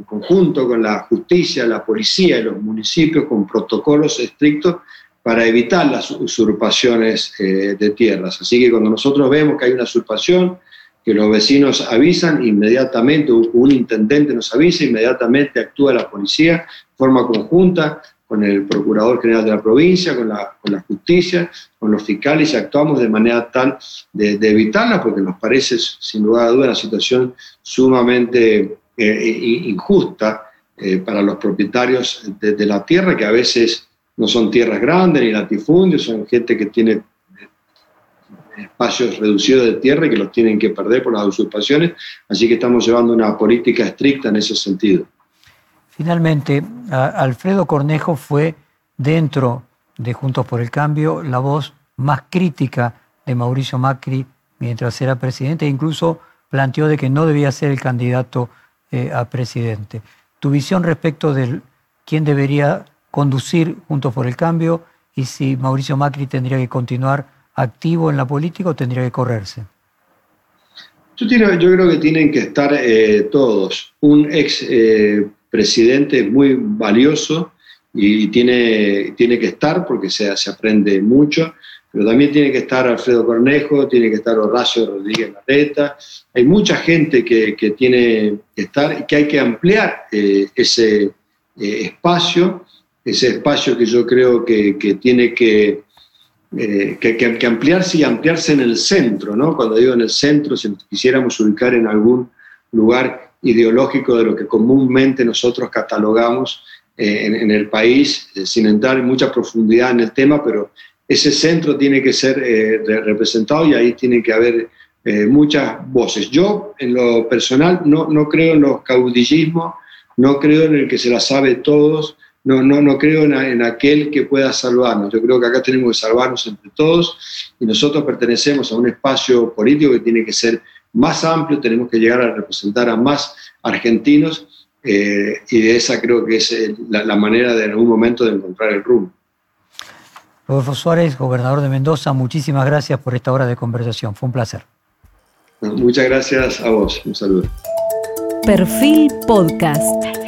conjunto con la justicia, la policía y los municipios con protocolos estrictos para evitar las usurpaciones eh, de tierras. Así que cuando nosotros vemos que hay una usurpación, que los vecinos avisan inmediatamente, un intendente nos avisa, inmediatamente actúa la policía de forma conjunta, con el Procurador General de la provincia, con la, justicia, con los fiscales y actuamos de manera tal de, evitarla porque nos parece sin lugar a duda una situación sumamente eh, injusta eh, para los propietarios de, la tierra que a veces no son tierras grandes ni latifundios, son gente que tiene espacios reducidos de tierra y que los tienen que perder por las usurpaciones, así que estamos llevando una política estricta en ese sentido. Finalmente, Alfredo Cornejo fue, dentro de Juntos por el Cambio, la voz más crítica de Mauricio Macri mientras era presidente e incluso planteó de que no debía ser el candidato eh, a presidente. Tu visión respecto de quién debería conducir Juntos por el Cambio y si Mauricio Macri tendría que continuar activo en la política o tendría que correrse. Yo, creo que tienen que estar eh, todos. Un ex eh, presidente muy valioso y tiene, tiene que estar porque se, se aprende mucho, pero también tiene que estar Alfredo Cornejo, tiene que estar Horacio Rodríguez Larreta, hay mucha gente que, que tiene que estar y que hay que ampliar eh, ese espacio, ese espacio que yo creo que, que tiene que, eh, que, que, ampliarse y ampliarse en el centro, ¿no? Cuando digo en el centro, si nos quisiéramos ubicar en algún lugar ideológico de lo que comúnmente nosotros catalogamos eh, en, el país, eh, sin entrar en mucha profundidad en el tema, pero ese centro tiene que ser representado y ahí tiene que haber muchas voces. Yo, en lo personal, no, no creo en los caudillismos, no creo en el que se la sabe todos, no, no, no creo en, aquel que pueda salvarnos. Yo creo que acá tenemos que salvarnos entre todos y nosotros pertenecemos a un espacio político que tiene que ser más amplio, tenemos que llegar a representar a más argentinos eh, y de esa creo que es eh, la, manera de en algún momento de encontrar el rumbo. Rodolfo Suárez, gobernador de Mendoza, muchísimas gracias por esta hora de conversación. Fue un placer. Muchas gracias a vos. Un saludo. Perfil Podcast.